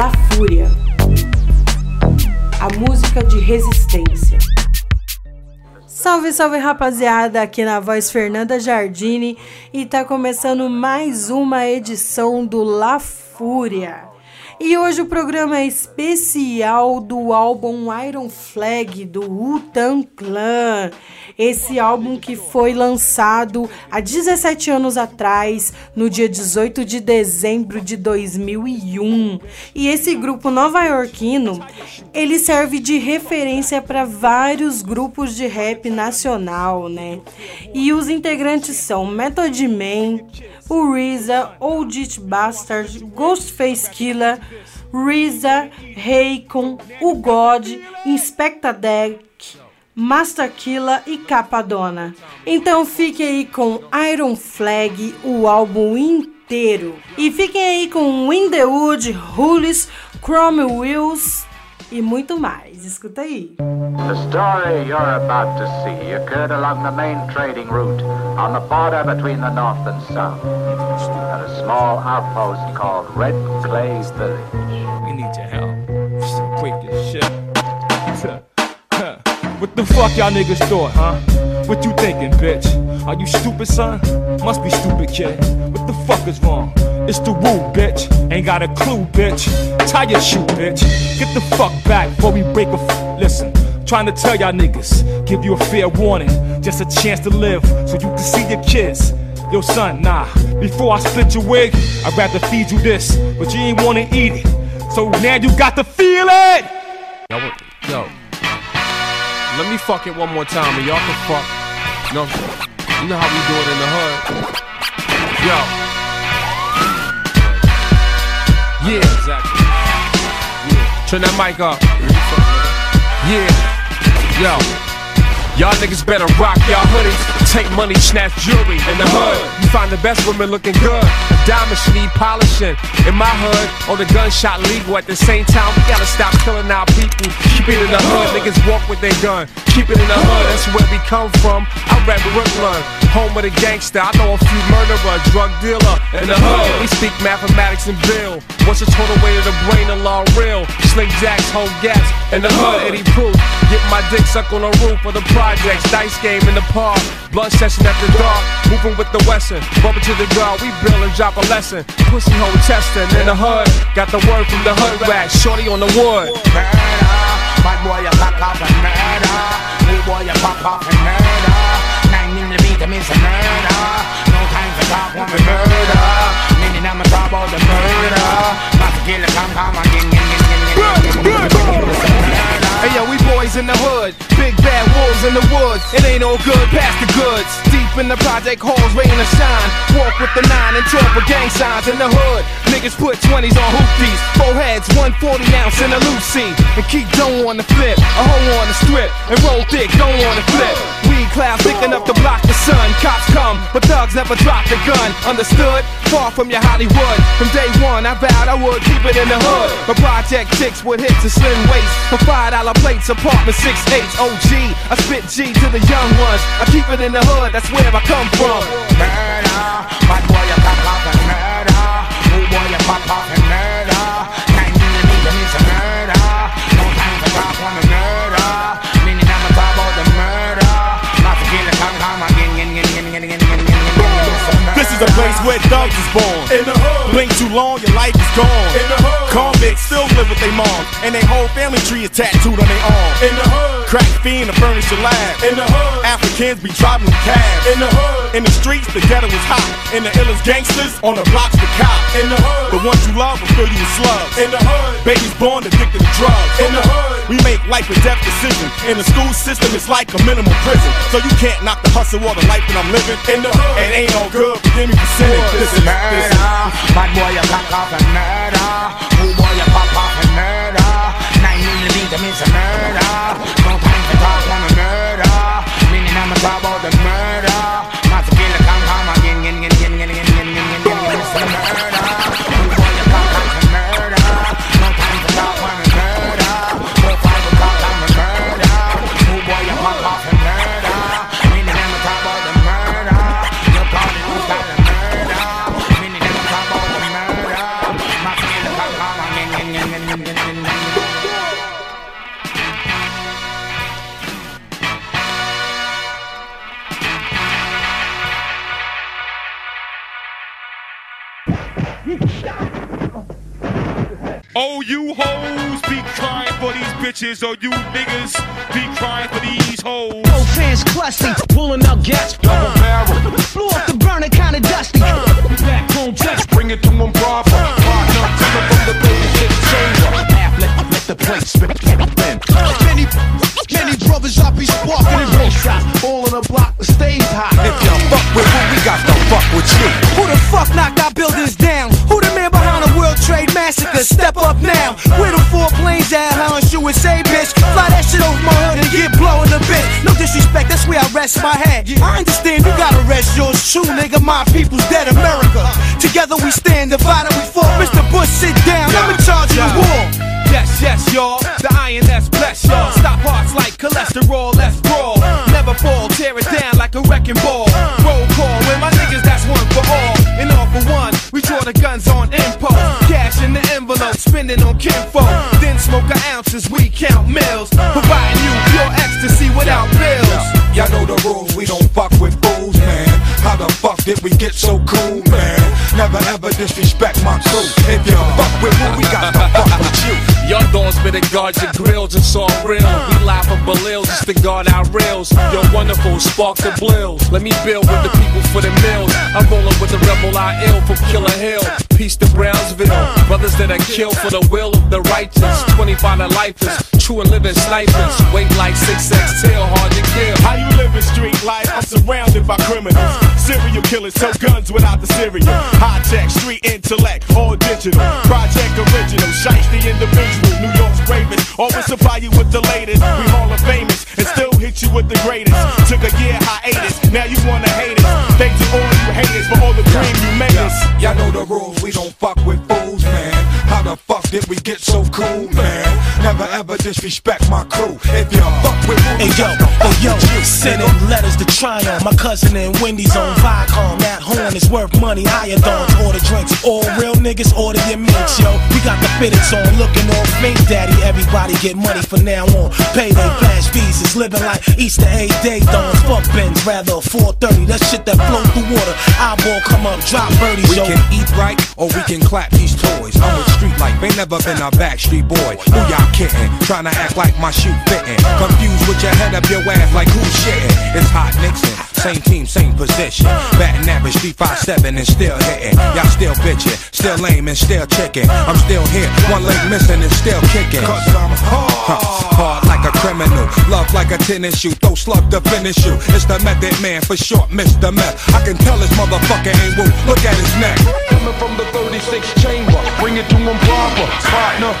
La Fúria. A música de resistência. Salve, salve rapaziada, aqui na voz Fernanda Jardini e tá começando mais uma edição do La Fúria. E hoje o programa é especial do álbum Iron Flag do Wu-Tang Clan. Esse álbum que foi lançado há 17 anos atrás, no dia 18 de dezembro de 2001. E esse grupo nova-iorquino, ele serve de referência para vários grupos de rap nacional, né? E os integrantes são Method Man, o RZA, Old Bastard, Ghostface Killer, RZA, Raycon, o God, Inspecta Deck, Master Killer e Capadona. Então fique aí com Iron Flag, o álbum inteiro. E fiquem aí com Windewood, Hullis, Chrome Wheels e muito mais. Escuta aí. The story you're about to see occurred along the main trading route on the border between the north and south, at a small outpost called Red Clay Village. We need your help. Break this shit. what the fuck y'all niggas thought, huh? What you thinking, bitch? Are you stupid, son? Must be stupid, kid. What the fuck is wrong? It's the woo, bitch. Ain't got a clue, bitch. Tie your shoe, bitch. Get the fuck back before we break a f- Listen, trying to tell y'all niggas. Give you a fair warning. Just a chance to live so you can see your kids. Yo, son, nah. Before I split your wig, I'd rather feed you this. But you ain't wanna eat it. So now you got to feel it! Yo, yo. Let me fuck it one more time and y'all can fuck. Know, you know how we do it in the hood. Yo. Yeah. Exactly. Yeah. Turn that mic up. Yeah. Yo. Y'all niggas better rock y'all hoodies. Take money, snatch jewelry in the hood. You find the best women looking good. Diamonds need polishing. In my hood, all the gunshot legal at the same time. We gotta stop killing our people. Keep it in the hood. Niggas walk with their gun. Keep it in the hood. That's where we come from. I rap Brooklyn, home of the gangster. I know a few murderer, drug dealer in the hood. We speak mathematics and bill. What's the total weight of the brain? The law real. Sling jacks, hold gaps in the hood. Eddie Proof. Get my dick sucked on the roof of the projects. Dice game in the park. Blunt session after dark. Moving with the Western. Bumping to the guard. We bill and drop a lesson. Pussy hole testing in the hood. Got the word from the hood rat. Shorty on the wood. Bad boy you pop off and murder. New boy you pop off and murder. Nine millimeter means a murder. No time for talk when we murder. Meaning I'ma talk about the murder. Masta Killa come come again, again, again, again, again, again. Hey yo, we boys in the hood, big bad wolves in the woods. It ain't all good, past the goods. Deep in the project halls, rain and shine. Walk with the nine and twelve for gang signs in the hood. Niggas put 20s on hoopies, four heads, 140 ounce in a Lucy. And keep dough on the flip, a hoe on the strip, and roll thick, don't on the flip. Weed clouds thick enough to block the sun. Cops come, but thugs never drop the gun. Understood? Far from your Hollywood. From day one, I vowed I would keep it in the hood. My project chicks with hips and slim waist. For five dollar I played apartment 68 OG. I spit G to the young ones. I keep it in the hood, that's where I come from. Murder, my boy, you pop off and murder. New boy, you pop off and murder. The need, murder. Murder. I'm the murder. Not to kill a. This is a where thugs is born. In the hood. Blink too long, your life is gone. In the hood. Convicts still live with their mom, and their whole family tree is tattooed on their arm. In the hood. Crack fiend to furnish your lab. In the hood. Africans be driving cabs. In the hood. In the streets, the ghetto is hot. In the illest gangsters on the blocks, the cops. In the hood. The ones you love will fill you with slugs. In the hood. Babies born addicted to drugs. In the hood. We make life and death decisions. In the school system, it's like a minimal prison. So you can't knock the hustle or the life that I'm living. In the hood. It ain't all good, forgive me for sinning. This is murder. Bad boy you pop off and murder. New boy you pop off and murder. Nine million Nine millimeter means a murder. No time for talk when we murder. Meaning I'ma talk about the murder. Oh, you hoes be crying for these bitches. Oh, you niggas be crying for these hoes. Fans clutching, pulling out gas. Double barrel. Blew off the burner, kinda dusty. Uh. Back home text, bring it to them proper. Partner, coming from the 36 chamber. Half let, let the plate spin. Uh. Many, many brothers I be sparking and uh. roll shots. All in the block, the stage hot. If you fuck with who we got to fuck with you. Who the fuck knocked our buildings down? Say, bitch. Fly that shit over my hood and get blown the bitch. No disrespect, that's where I rest my head. I understand you gotta rest yours true, nigga. My people's dead, America. Together we stand, divided we fall. Mr. Bush, sit down. I'm in charge of the war. Yes, yes, y'all. The INS bless y'all. Uh. Stop hearts like cholesterol, let's brawl. Uh. Never fall, tear it down like a wrecking ball. Uh. Roll call, with my niggas, that's one for all. And all for one, we draw the guns on impulse. Cash in the envelope, spending on kinfolk. Then smoke our ounces, we count mills. Providing you pure ecstasy without bills. Y'all know the rules, we don't fuck with fools, man. How the fuck did we get so cool, man? Never ever disrespect my crew. If you fuck with who we got Dawns better guard your grills, it's all real. We live from Belils just to guard our rails. You're wonderful, spark the brills. Let me build with the people for the mills. I'm rolling with the rebel I ill from Killer Hill. Peace to Brownsville. Brothers that are killed for the will of the righteous. 25 to lifers, true and living snipers. Weight like 6X tail, hard to kill. How you living street life? I'm surrounded by criminals. Serial killers sell guns without the cereal. High tech, street intellect, all digital. Project original, shice the individual. New York's bravest. Always supply you with the latest. We Hall of Famous and still hit you with the greatest. Took a year hiatus, now you wanna hate us. Thanks to all you haters for all the cream you made us. Y'all know the rules, we don't fuck with fools, man. How the fuck did we get so cool, man? Never ever disrespect my crew. If you fuck with we Hey yo, to oh, yo, sending letters to Tryon. My cousin and Wendy's on Viacom. That horn is worth money. Iodons, order drinks. All real niggas order your mints, yo. We got the fitteds on, looking all fake, daddy. Everybody get money from now on. Payday, flash visas, living like Easter egg day dawns. Fuck Benz, rather 430. That shit that flow through water. Eyeball come up, drop birdies, yo. We can eat right or we can clap these toys. I'm a street life, ain't never been a backstreet boy. Who y'all kidding? Trying to act like my shoe fitting. Confused with your head up your ass like who's shitting? It's hot Nixon, same team, same position. Batting average 357 and still hitting. Y'all still bitching, still lame and still chicken. I'm still here, one leg missing and still kicking. Cause I'm hard, hard like a criminal. Love like a tennis shoe, throw slug to finish you. It's the method man for short, Mr. Meth. I can tell this motherfucker ain't woo. Look at his neck. Coming from the 36 chamber, bring it to proper. Partner,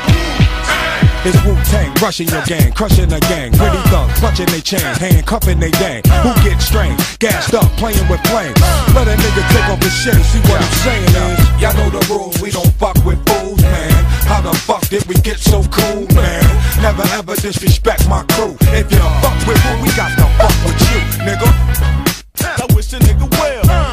It's Wu Tang, rushing your gang, crushing the gang. Pretty thugs, clutching they chain, handcuffing they gang. Who get strained, gassed up, playing with flames. Let a nigga take off his shit, see what I'm saying is. Y'all know the rules, we don't fuck with fools, man. How the fuck did we get so cool, man? Never ever disrespect my crew. If you fuck with who, we got to fuck with you, nigga. I wish the nigga well.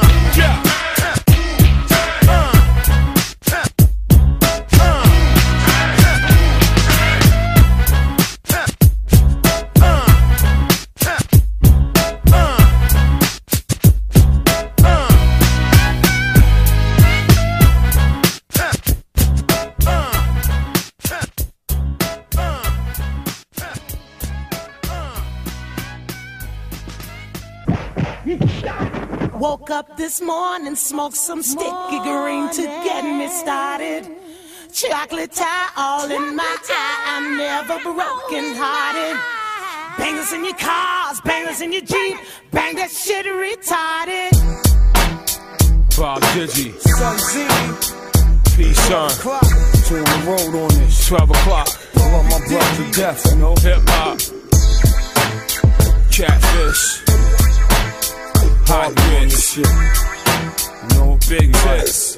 Woke up this morning, smoked some sticky green to get me started. Chocolate tie all in my eye. I'm never broken hearted. Bangers in your cars, bangers in your Jeep. Bang that shit retarded. Bob Digi, Son Z, peace, son. clock. To the road on this. 12 o'clock, I love my brother to death, you know. hip hop, catfish, hot grits, know, big tits.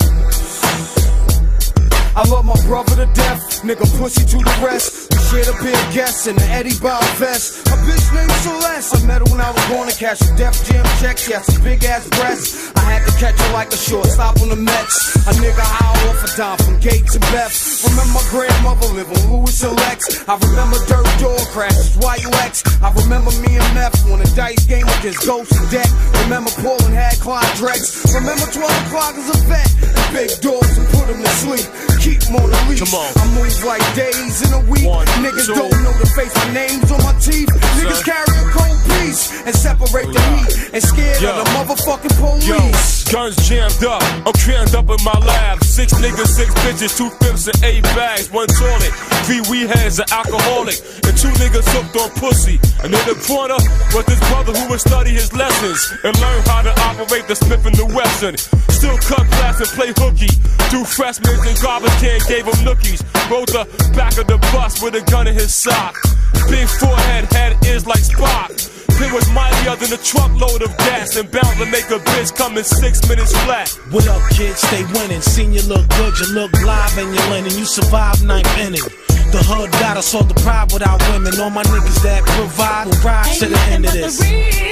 I love my brother to death, nigga pussy to the rest. Pair of guests in an Eddie Bauer vest. A bitch named Celeste, I met her when I was born to cash a Def Jam check. She had some big ass breasts. I had to catch her like a shortstop on the Mets. A nigga high off a dime from Gates to Beth. Remember my grandmother live on Louis and Lex. I remember dirt door crashes, Lex. I remember me and Meth on a dice game against Ghost and Deck. Remember Paul and had Clyde Drex. Remember 12 o'clock as a vet. Big dogs and put him to sleep. Keep them on the leash. I move like days in a week. One, Niggas two. don't know the face, my name's on my teeth. Niggas carry a cold piece and separate the heat and scared Yo. of the motherfucking police. Yo, guns jammed up. I'm crammed up in my lab. Six niggas, six bitches, two fifths and eight bags, one toilet. Three weed heads, an alcoholic, and two niggas hooked on pussy. And in the corner was this brother who would study his lessons and learn how to operate the Smith and the Wesson. Still cut glass and play hooky. Two freshmen and garbage can gave him nookies. Rode the back of the bus with a gun in his sock. Big forehead, head is like Spock. It was mightier than a truckload of gas and bound to make a bitch come in six minutes flat. What up, kids? Stay winning. Seen you look good, you look live in your linen. You survived ninth inning. The hood got us all the pride without women. All my niggas that provide will ride to the end of this. Word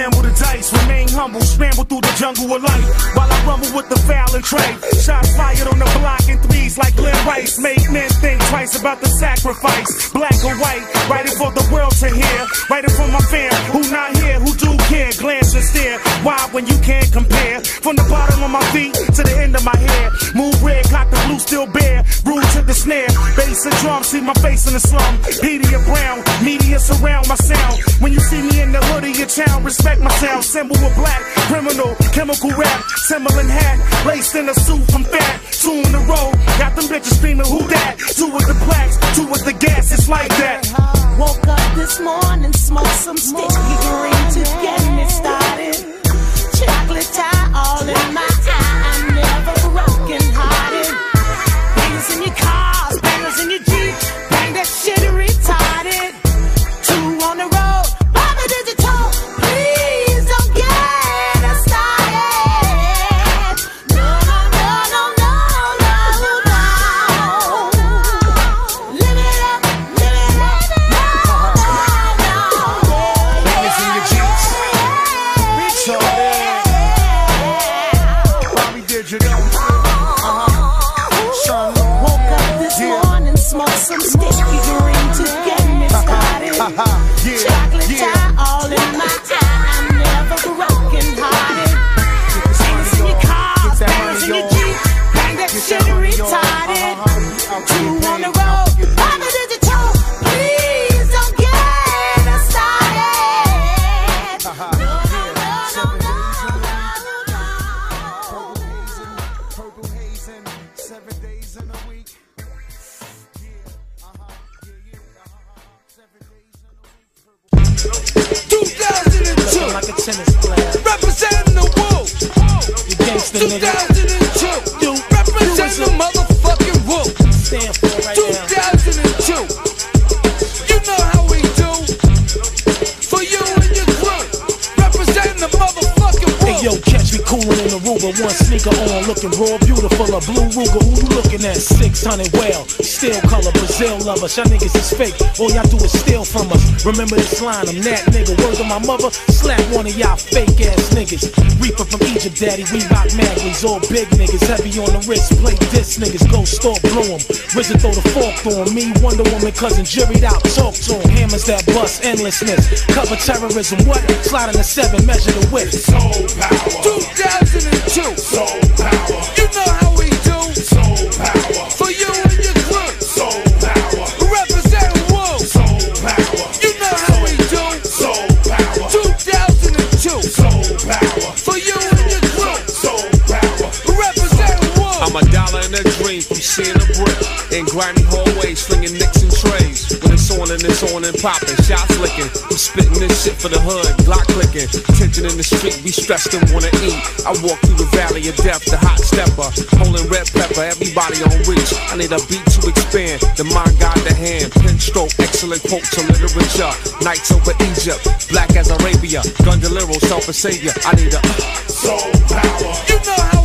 gamble the dice, remain humble, scramble through the jungle of life while I rumble with the foul and trade. Shots fired on the block in threes like Glen Rice. Make men think twice about the sacrifice. Black or white, writing for the world to hear. Writing for my fam who not here, who do care. Glance and stare. Why when you can't compare? From the bottom of my feet to the end of my hair. Move red, cock the blue, still bare. Rule to the snare. Bass and drum, see my face in the slum. Media Brown, media surround my sound. When you see me in the hood of your town, respect my sound. Symbol of black, criminal, chemical rap, Timberland hat, laced in a suit from fat. Two in a row, got them bitches screaming, who that? Two with the plaques, two with the gas, it's like that. Woke up this morning, smoked some sticky green to tennis player. representing the wolf. You gangsta nigga. One sneaker on, looking raw, beautiful, a blue Ruger. Who you looking at? 600 well, steel color, Brazil lovers. Y'all niggas is fake, all y'all do is steal from us. Remember this line, I'm that nigga. Word to my mother, slap one of y'all fake ass niggas. Reaper from Egypt, daddy, we rock Magley's, all big niggas, heavy on the wrist. Play this niggas, go store, blow 'em. RZA throw the fork through. Me, Wonder Woman, cousin, juried out, talk to 'em. Hammers that bust, endlessness. Cover terrorism, what? Slide in the seven, measure the width. Soul power, 2002, soul power, you know how we do. soul power, For you and your crew, soul power, representing wolf. soul power, You know how we do. soul power, 2002, soul power, for you and your crew, soul power. representing wolf. I'm a dollar in a dream from seeing a brick in grimy hallways, slinging nicks and trays. It's on and popping, shots licking. I'm spitting this shit for the hood, Glock clicking. Tension in the street, we stressed and wanna eat. I walk through the valley of death, the hot stepper, holding red pepper, everybody on reach. I need a beat to expand, the mind guide the hand, pen stroke, excellent quotes of literature. Nights over Egypt, black as Arabia, gun deliro, self a savior. I need a uh, Soul power, You know how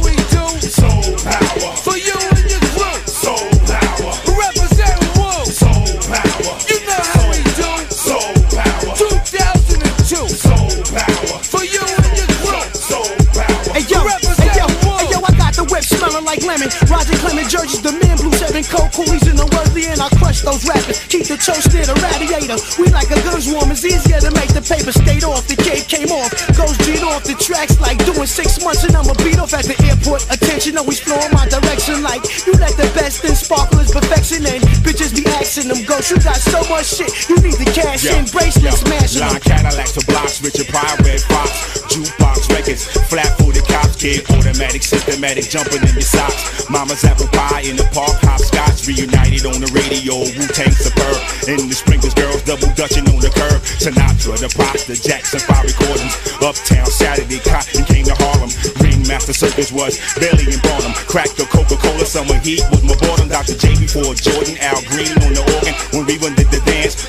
like lemon. Roger Clemens jerseys, the man blue seven coat coolies in the worthy, and I crush those rappers. Keep the toast near the radiator. We like a guns warm, it's easier to make the paper stayed off. The cape came off, goes beat off the tracks like doing six months, and I'ma beat off at the airport. Attention, always flowing my direction like you let the best in sparklers perfection, and bitches be asking them ghosts. You got so much shit, you need to cash in bracelets, smashing them. Line Cadillacs to blocks, Richard Pryor, Redd Foxx, jukebox records, flat footed cops, kid, automatic, systematic, jumping in your socks. Mama's apple pie in the park, hopscotch, reunited on the radio, Wu Tang superb. In the sprinklers, girls double dutching on the curb. Sinatra, the props, the Jackson 5 recordings. Uptown Saturday, Cotton came to Harlem. Ringmaster Circus was Bailey and Barnum. Cracked the Coca Cola, summer heat was my boredom. Dr. J before Jordan, Al Green on the organ. When Reba did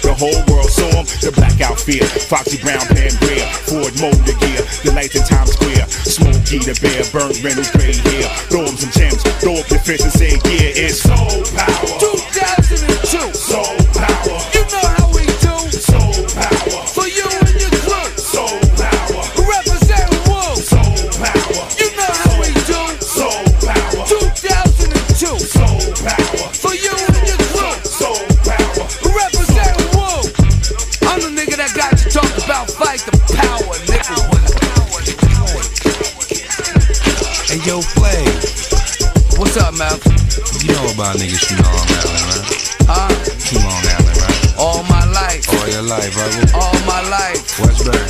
the whole world saw him. The blackout fear, Foxy Brown, Pan Ford Motor Gear, the lights in Times Square. Smokey the Bear, Burt Reynolds gray hair. Throw him some gems, throw up your fist and say, yeah, it's soul power. Man? You know about niggas from Long Island, right? Huh? From Long Island, right? All my life. All your life, right? All my life. Westbury.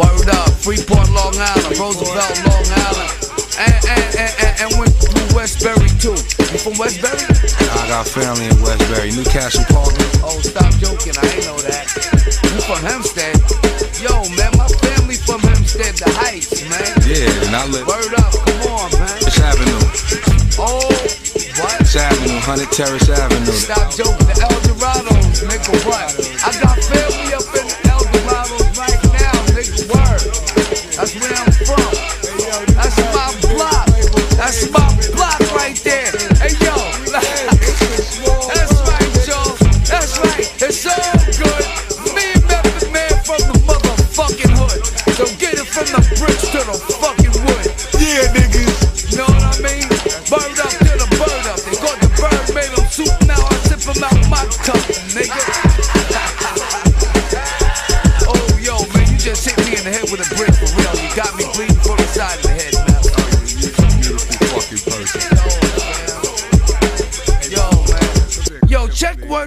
Word up. Freeport, Long Island. Roosevelt, Long Island. And, and, and, and, and went through Westbury too. You from Westbury? I got family in Westbury. Newcastle Park. Oh, stop joking. I ain't know that. You from Hempstead? Yo, man, my family from Hempstead, the Heights, man. Yeah, and I live. Word up. 100 Terrace Avenue. Stop joking. The El Dorados, nigga, what? I got family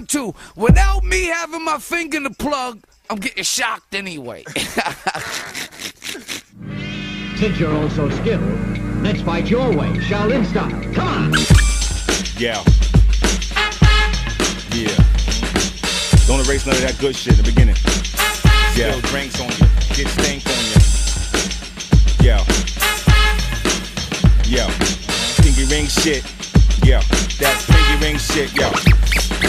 check one, two. Without me having my finger in the plug, I'm getting shocked anyway. Since you're all so skilled, let's fight your way, Shaolin style. Come on! Yeah. Yeah. Don't erase none of that good shit in the beginning. Yeah. Spill drinks on you. Get stank on you. Yeah. Yeah. Pinky ring shit. Yeah. That pinky ring shit. Yeah.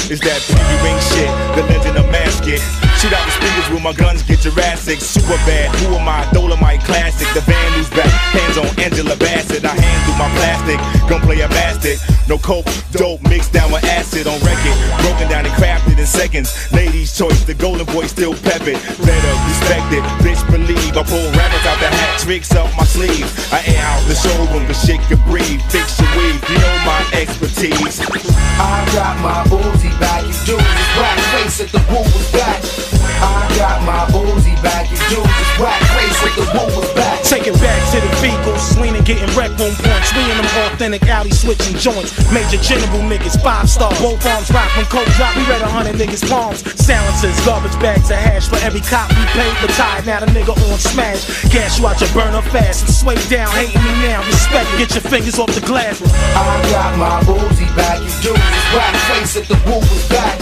It's that pinky ring shit. The legend of Masket. Shoot out the speakers with my guns, get Jurassic. Super bad. Who am I? Dolomite classic. The Vandals back. Hands on Angela Bassett. I hand through my plastic. Gunplay a bastard. No coke, dope mixed down with acid on record. Broken down and crafted in seconds. Ladies' choice. The golden boy still peppered. Better respect it. Bitch believe. I pull rabbits out the hat. Tricks up my sleeve. I air out the showroom. The shit can breathe. Fix your weave. You know my expertise. I got my Uzi back, you dudes is whack face at the woo was back. I got my Uzi back, you dudes is whack face at the woo was back. Take it back to the vehicles, leaning, getting wrecked on points. We in them authentic alley switching joints. Major general niggas, five stars. Both arms rock when coke drop. We read a hundred niggas' palms. Silencers, garbage bags of hash for every cop we paid. But tired now, the nigga on smash. Gas you out your burner fast and sway down. Hating me now, respect. Get your fingers off the glass. I got my Uzi back, you dudes is whack face at the woo was back.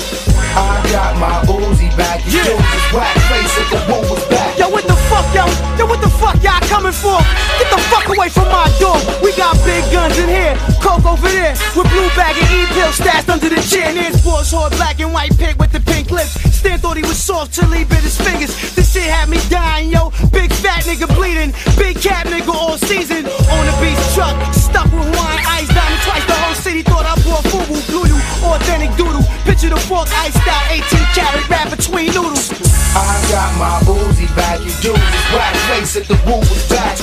I got my Uzi back, you dudes whack face the woo was back. Yo, what the fuck, yo? Yo, what the fuck y'all coming for? Get the fuck away from my door. We got big guns in here, coke over there, with blue bag and E-pill stashed under the. And his boss hard black and white pig with the pink lips. Stan thought he was soft till he bit his fingers. This shit had me dying, yo. Big fat nigga bleeding, big cat nigga all season. On the beach truck, stuck with wine, ice diamond twice. The whole city thought I brought FUBU, blew you, authentic doodle. The fork, iced out, 18 carat wrap between noodles. I got my Uzi back, you dudes is whack face at the woo was back.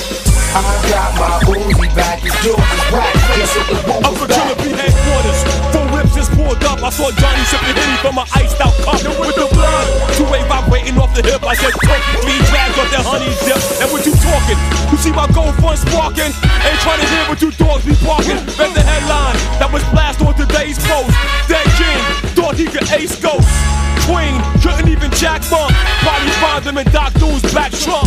I got my Uzi back, you do this whack face at the woo Uncle Killer B headquarters. Four whips just pulled up. I saw Johnny sipping Henny from an iced out cup with the blood. Two way vibrating off the hip. I said, turkey clean drags off that honey dip. And what you talking? You see my gold fun sparking? Ain't trying to hear what you dogs be barking. Read the headline that was blast on today's post. Dead King thought he could ace ghosts. Queen couldn't even jack bump. Probably find them in Doc Dool's back trunk.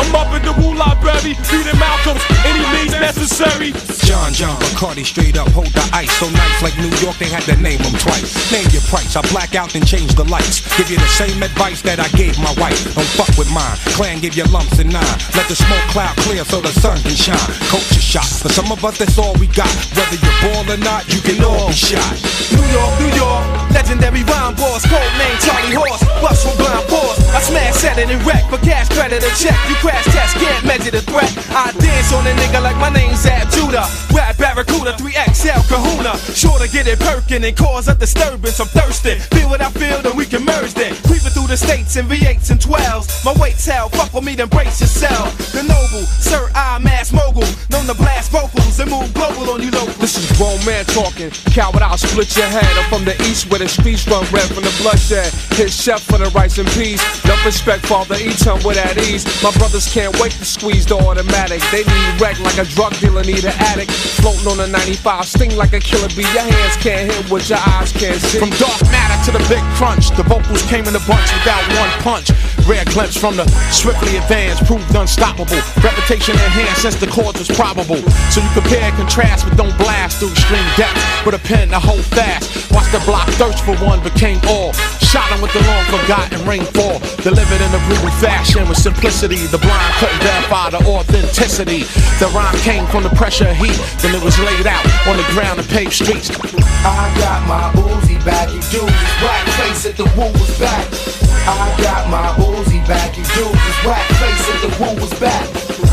I'm up in the Wu Library, reading Malcolm's. Any means necessary. John John Bacardi straight up hold the ice so nice like New York they had to name him twice. Name your price, I black out and change the lights. Give you the same advice that I gave my wife. Don't fuck with mine. Clan give you lumps and nine. Let the smoke cloud clear so the sun can shine. Culture shot. For some of us that's all we got. Whether you're ball or not, you can all be shot. New York, New York, legendary rhyme boss, code name Charlie Horse, bust from blind force. I smash, set it and wreck, for cash credit or check. You crash test, can't measure the threat. I dance on a nigga like my name's Ab Judah. Rap Barracuda, 3XL Kahuna. Sure to get it perkin' and cause a disturbance. I'm thirsty. Feel what I feel, then we can merge then. Creeping through the states in V8s and 12s. My weight's hell, fuck with me, then brace yourself. The noble, Sir I'm Mass Mogul, known to blast vocals and move global on you local. This is grown man talking. Coward, I'll split your head. I'm from the east where the streets run red from the bloodshed. Hit chef for the rice and peas. No respect, father, him with at ease. My brothers can't wait to squeeze the automatic. They need wreck like a drug dealer need an addict. Floating on a 95, sting like a killer bee. Your hands can't hit what your eyes can't see. From dark matter to the big crunch, the vocals came in a bunch without one punch. Rare glimpse from the swiftly advanced, proved unstoppable. Reputation enhanced since the cause was probable. So you compare and contrast, but don't blast through extreme depth. With a pen to hold fast. Watch the block thirst for one, became all. Shot him with the long forgotten rainfall. Delivered in a brutal fashion with simplicity. The blind couldn't verify the authenticity. The rhyme came from the pressure of heat. Then it was laid out on the ground and paved streets. I got my Uzi back, you do whack face at the woo was back. I got my Uzi back, you do whack face at the woo was back.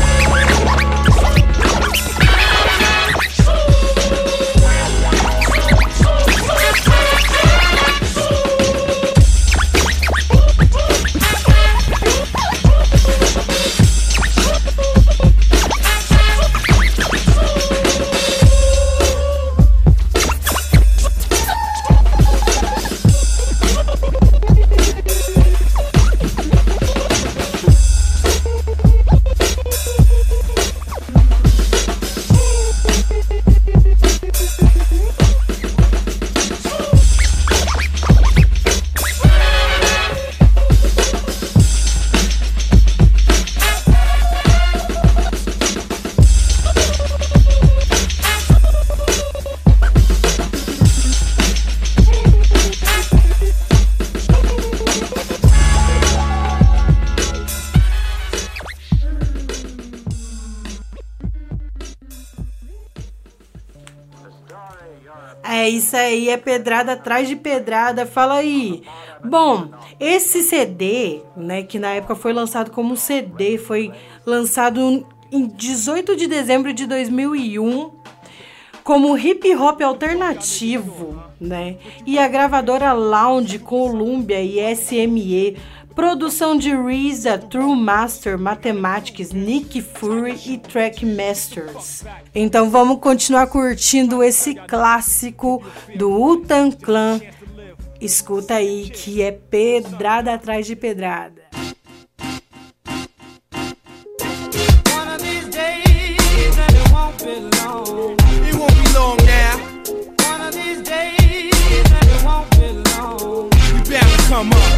É pedrada atrás de pedrada. Fala aí. Bom, esse CD, né, que na época foi lançado como CD, foi lançado em 18 de dezembro de 2001 como hip hop alternativo, né? E a gravadora Lounge, Columbia e SME, produção de RZA, True Master, Mathematics, Nick Fury e Trackmasters. Então vamos continuar curtindo esse clássico do Utan Clan. Escuta aí que é pedrada atrás de pedrada. One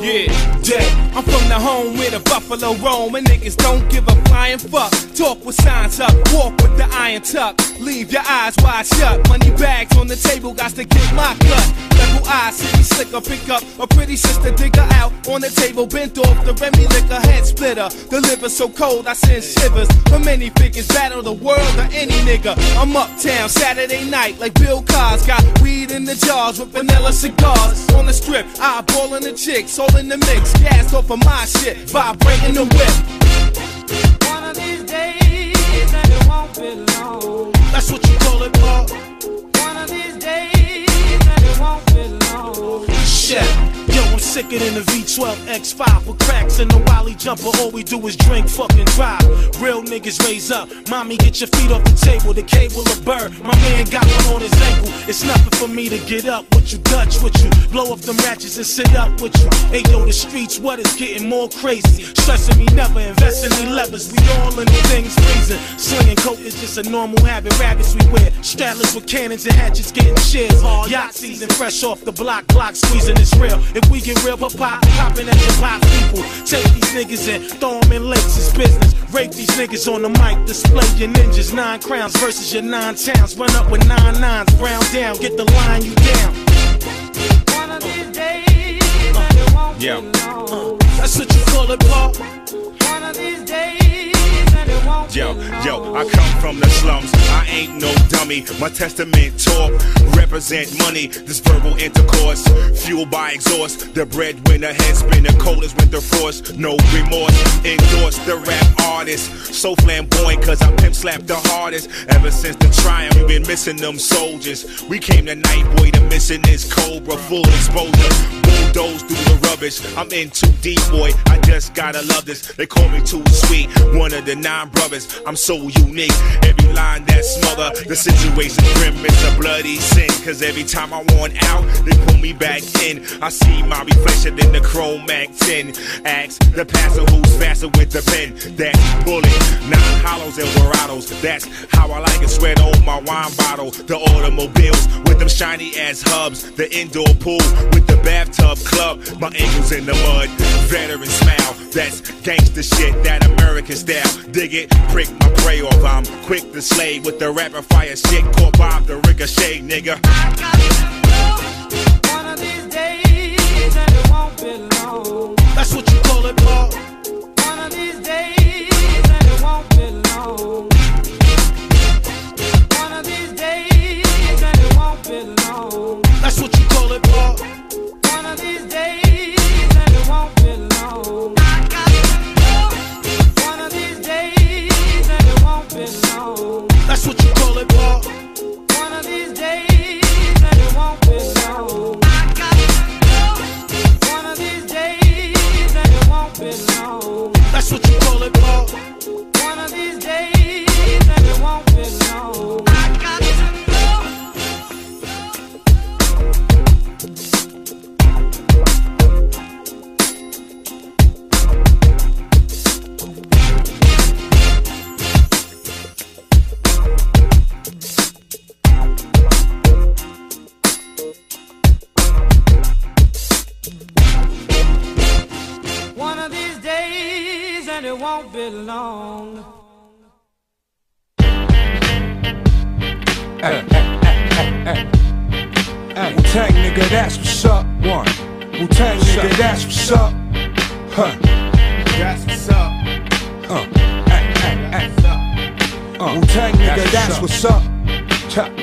Yeah, yeah. I'm from the home where the buffalo roam and niggas don't give a flying fuck. Talk with signs up, walk with the iron tuck. Leave your eyes wide shut. Money bags on the table, got to get my cut. Level eyes, city slicker, pick up a pretty sister, digger out on the table, bent off the Remy liquor, head splitter. The liver so cold, I send shivers. For many figures, battle the world or any nigga. I'm uptown Saturday night like Bill Cos. Got weed in the jars with vanilla cigars. On the strip, eyeballing the chicks, all in the mix. Gassed off of my shit, vibrating the whip. One of these days, and it won't be long. That's what you call it, Paul. One of these days, and it Shit. Yo, sicker than the V12 X5 with cracks in the Wally jumper. All we do is drink, fucking drive. Real niggas raise up. Mommy, get your feet off the table. The cable a bird. My man got one on his ankle. It's nothing for me to get up with you, Dutch with you. Blow up them ratchets and sit up with you. Hey, yo, the streets, what is getting more crazy? Stressing me never, investing in levers. We all in the things freezing. Slinging coke is just a normal habit. Rabbits we wear. Stratless with cannons and hatchets getting shares. Yacht season, fresh off the block, block squeezing it's real. If we get real, pop pop, popping at your pop people. Take these niggas and throw them in lakes, it's business. Rape these niggas on the mic, display your ninjas. Nine crowns versus your nine towns. Run up with nine nines, brown down, get the line you down. One of these days, and it won't Yeah. be long. That's what you call it, Paul. One of these days, and it won't Yo, yo, I come from the slums. I ain't no dummy. My testament talk represent money. This verbal intercourse, fueled by exhaust. The breadwinner head spinner, cold as winter frost. No remorse. Endorse the rap artist. So flamboyant, cause I pimp slapped the hardest. Ever since the triumph, we been missing them soldiers. We came tonight, boy, the missing is cobra. Full exposure. Bulldoze through the rubbish. I'm in too deep, boy. I just gotta love this. They call me too sweet. One of the nine brothers. I'm so unique. Every line that smother. The situation grim. It's a bloody sin. Cause every time I want out, they pull me back in. I see my reflection in the chrome Mac 10. Ask the passer who's faster with the pen. That's bullet. Nine hollows and verados. That's how I like it. Sweat on my wine bottle. The automobiles with them shiny ass hubs. The indoor pool with the bathtub club. My ankles in the mud. Veteran smile. That's gangster shit. That American style. Dig it. Prick my prey off. I'm quick to slay with the rapid fire shit. The ricochet, nigga. One of these days, and it won't be long. That's what you call it, Paul. One of these days, and it won't be long. One of these days, and it won't be long. That's what you call it, Paul. One of these days, and it won't be long. That's what you call it, Paul. One of these days, and it won't be long. And it won't be long. Hey, hey, hey, hey, hey. Wu Tang nigga, that's what's up. One. Wu Tang nigga, that's what's up. Huh. That's what's up. Uh. Hey, hey, hey. Uh. Wu Tang nigga, that's what's up.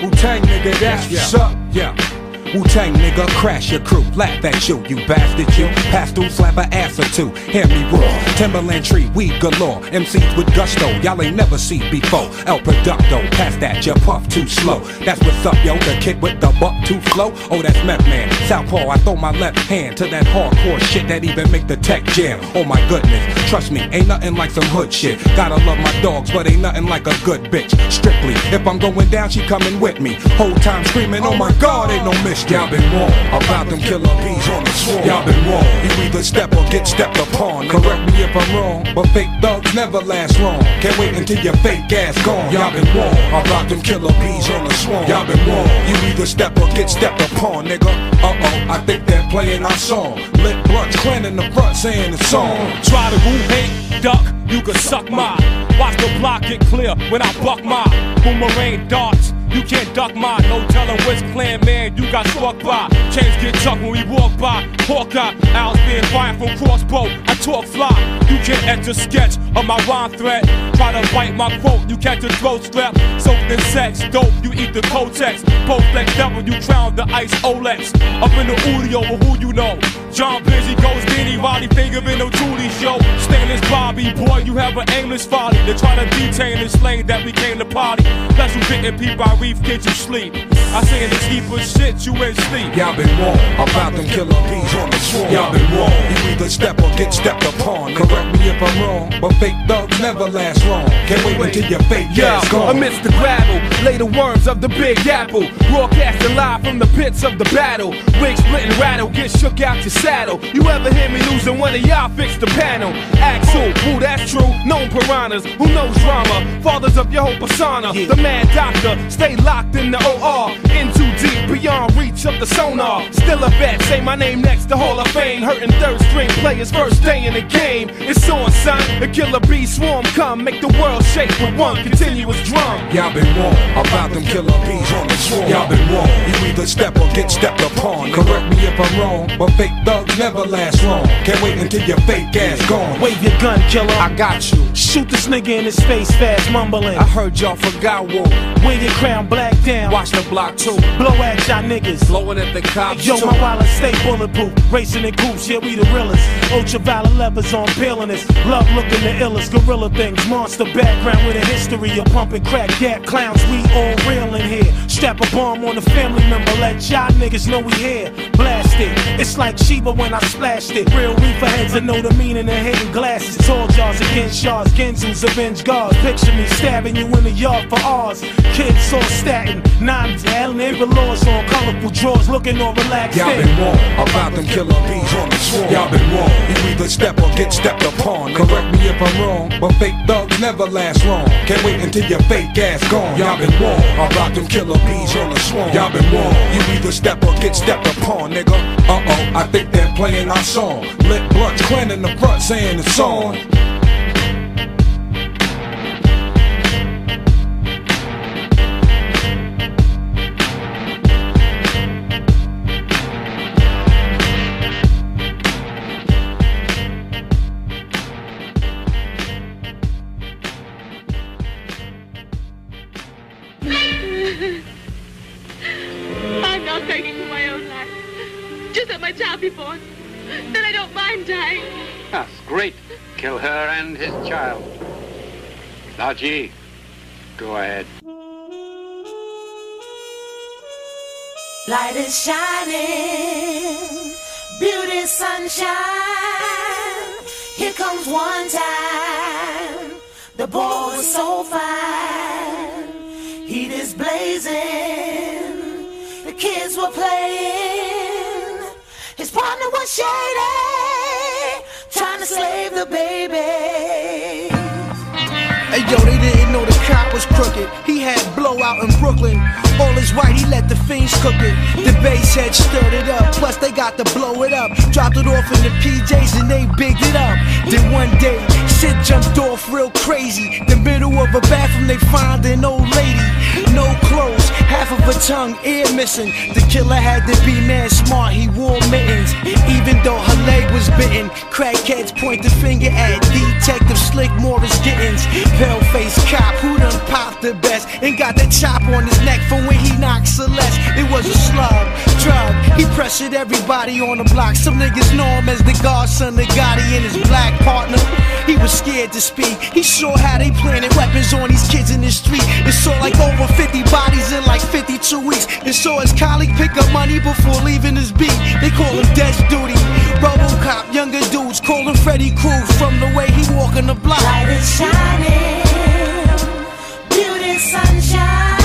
Wu Tang nigga, that's what's up. Yeah. Wu Tang nigga, crash your crew, laugh at you, you bastard, you. Pass through, slap a ass or two, hear me roar. Timberland tree, weed galore. MCs with gusto, y'all ain't never seen before. El Producto, pass that, you puff too slow. That's what's up, yo, the kid with the buck too flow. Oh, that's Meth Man. Southpaw, I throw my left hand to that hardcore shit that even make the tech jam. Oh my goodness, trust me, ain't nothing like some hood shit. Gotta love my dogs, but ain't nothing like a good bitch. Strictly, if I'm going down, she coming with me. Whole time screaming, oh my god, ain't no Y'all been wrong about them killer bees on the swarm. Y'all been wrong. You either step or get stepped upon. Correct me if I'm wrong, but fake thugs never last long. Can't wait until your fake ass gone. Y'all been wrong about them killer bees on the swarm. Y'all been wrong. You either step or get stepped upon, nigga. Uh oh, I think they're playing our song. Lit blunts, clan in the front saying the song. Try to woo hate, duck, you can suck my. Watch the block get clear when I buck my Boomerang darts, you can't duck my No telling which clan man you got struck by. Chains get tucked when we walk by. Hawkeye, owls being fired from crossbow. I talk fly, you can't enter sketch of my rhyme threat. Try to bite my quote, you catch a throat strap. Soaked in sex, dope, you eat the Kotex. Post like devil, you crown the ice Olex. Up in the audio with who you know. John Busy goes Beanie Roddy, finger in no Julie's show. Stainless Bobby, boy, you have an aimless folly. They try to detain this lane that became the party. Special bitten people by reef kids you sleep. I say in this heap of shit, you ain't sleep. Y'all been wrong about them killer bees on the swarm. Y'all been wrong. You either step or get stepped upon. Correct me if I'm wrong, but fake thugs never last long. Can't wait until your fake Yeah, ass gone. amidst the gravel, lay the worms of the big apple. Broadcasting live from the pits of the battle. Wig split and rattle, get shook out your saddle. You ever hear me losing one of y'all fix the panel? Axel, who that's true, known piranhas, who knows drama? Fathers of your whole persona, the mad doctor, stay locked in the OR. In too deep, beyond reach of the sonar. Still a vet, say my name next to Hall of Fame. Hurting third string players first day in the game. It's on, son. The killer bee swarm come, make the world shake with one continuous drum. Y'all been wrong about them killer bees on the swarm. Y'all been wrong. You either step or get stepped upon. Correct me if I'm wrong, but fake thugs never last long. Can't wait until your fake ass gone. Wave your gun, killer. I got you. Shoot this nigga in his face fast, mumbling. I heard y'all forgot war. Wear your crown black down. Watch the block too. Blow at y'all niggas. Blowing at the cops Yo, too. my wallet stay bulletproof. Racing in groups, yeah, we the realest. Ultraviolet levers on peeling this. Love looking the illest. Gorilla things. Monster background with a history of pumping crack. Gap clowns, we all real in here. Strap a bomb on a family member. Let y'all niggas know we here. Blast it. It's like Sheba when I splashed it. Real reefer heads that know the meaning of hidden glasses. Tall jars against shards. Genzus avenge guards. Picture me stabbing you in the yard for ours. Kids saw statin. Nine to hell and laws on colorful drawers. Looking all relaxed. Y'all been wrong about them killer bees on the swarm. Y'all been wrong. You either step or get stepped upon. Correct me if I'm wrong, but fake thugs never last long. Can't wait until your fake ass gone. Y'all been wrong about them killer bees on the swarm. Y'all been wrong. You either step or get stepped upon, nigga. Uh oh, I think they're playing our song. Lit blunts, clan in the front saying it's on. I'm not for my own life. Just let my child be born. Then I don't mind dying. That's great. Kill her and his child. Now, G, go ahead. Light is shining, beauty sunshine. Here comes one time. The boy was so fine. Heat is blazing. The kids were playing. Was shady, trying to slave the baby. Hey yo, they didn't know the cop was crooked. He had blowout in Brooklyn. All is white, he let the fiends cook it. The bass head stirred it up, plus they got to blow it up. Dropped it off in the PJs and they bigged it up. Then one day, shit jumped off real crazy. The middle of a bathroom, they find an old lady. No clothes, half of her tongue, ear missing. The killer had to be man smart, he wore mittens. Even though her leg was bitten, crackheads point the finger at Detective Slick Morris Gittins. Pale face cop who done popped the best and got the chop on his neck for when he knocked Celeste. It was a slug, drug. He pressured everybody on the block. Some niggas know him as the godson of Gotti and his black partner. He was scared to speak. He saw how they planted weapons on these kids in the street. And saw like over 50 bodies in like 52 weeks. And saw his colleague pick up money before leaving his beat. They call him Death Duty. Robocop, younger dudes call him Freddy Cruz from the way he walk on the block. Light is shining, beauty sunshine.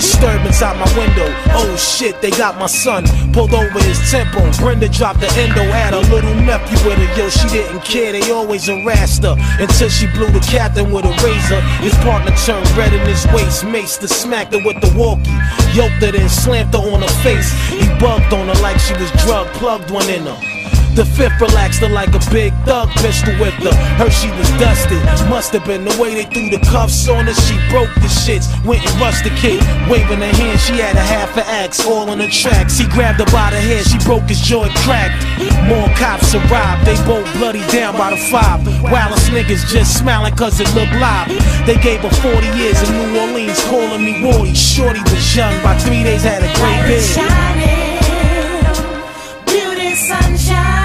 Disturbance out my window. Oh shit, they got my son. Pulled over his tempo. Brenda dropped the endo. Had a little nephew with her. Yo, she didn't care. They always harassed her until she blew the captain with a razor. His partner turned red in his waist. Maced her, smacked her with the walkie. Yoked her, then slammed her on her face. He bugged on her like she was drug, plugged one in her. The fifth relaxed her like a big thug pistol whipped her. Heard she was dusted. Must have been the way they threw the cuffs on her. She broke the shits. Went and rushed the kid. Waving her hand, she had a half an axe all on the tracks. He grabbed her by the hair. She broke his jaw and cracked. More cops arrived. They both bloody down by the five. Wallace niggas just smiling cause it looked live. They gave her 40 years in New Orleans, calling me Wardy. Shorty was young. By three days had a great beard. Shining, beauty sunshine.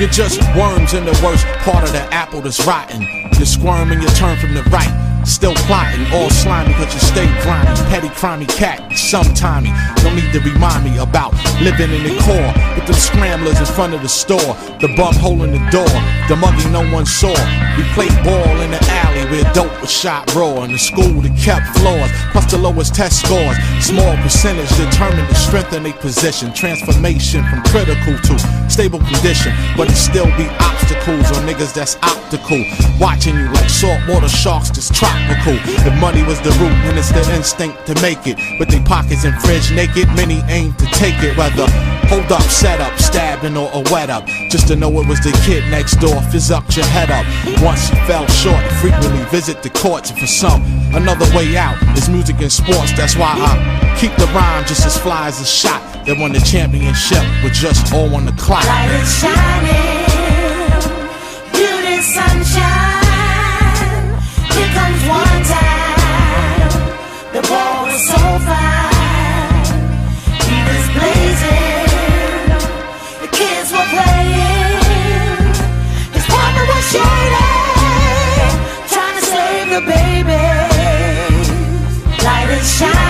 You're just worms in the worst part of the apple that's rotten. You squirm and you turn from the right. Still plotting, all slimy cause you stay grimy. Petty crimey cat, sometimey. Don't need to remind me about living in the core. With them scramblers in front of the store. The bum holding the door. The muggy no one saw. We played ball in the alley where dope was shot raw. In the school that kept floors. Plus the lowest test scores. Small percentage determined the strength in a position. Transformation from critical to stable condition. But it still be obstacles on niggas that's optical. Watching you like saltwater sharks that's tropical. If money was the root, then it's the instinct to make it. With they pockets and fridge naked, many aim to take it. Whether hold up, set up, stabbing or a wet up. Just to know it was the kid next door, fizz up your head up. Once you fell short, frequently visit the courts. And for some, another way out is music and sports. That's why I keep the rhyme just as fly as a shot. That won the championship with just all on the clock. Light is shining, beauty sunshine. Here comes one time. The ball was so fine. Light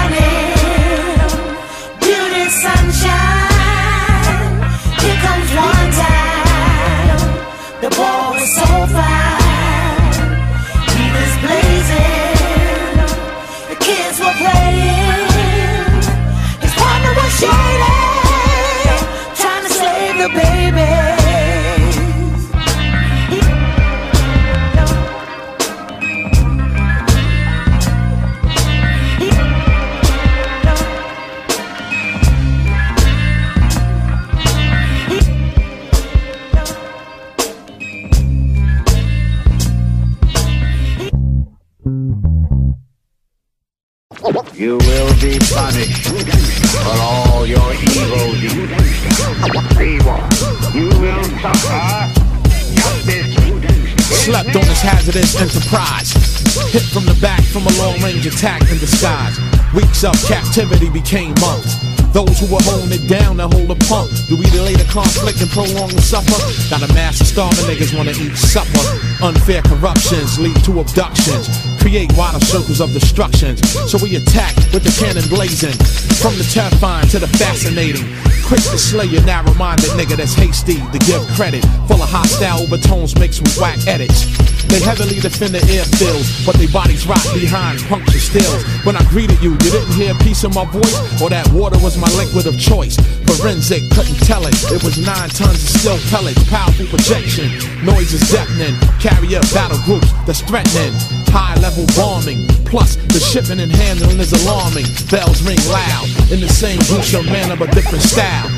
You will be punished for all your evil deeds. You will suffer justice. Slept on this hazardous enterprise. Hit from the back from a long range attack in disguise. Weeks of captivity became months. Those who were holding it down to hold a pump. Do we delay the conflict and prolong the suffer? Got a mass of starving niggas wanna eat supper. Unfair corruptions lead to abductions. Create wider circles of destructions. So we attack with the cannon blazing. From the terrifying to the fascinating. Quick to slay your narrow-minded nigga that's hasty to give credit. Full of hostile overtones mixed with whack edits. They heavily defend the airfields, but their bodies rot behind puncture stills. When I greeted you, you didn't hear a piece of my voice, or that water was my liquid of choice. Forensic, couldn't tell it. It was nine tons of steel pellets, powerful projection. Noise is deafening. Carrier battle groups that's threatening. High level bombing. Plus, the shipping and handling is alarming. Bells ring loud in the same booth, your man of a different style.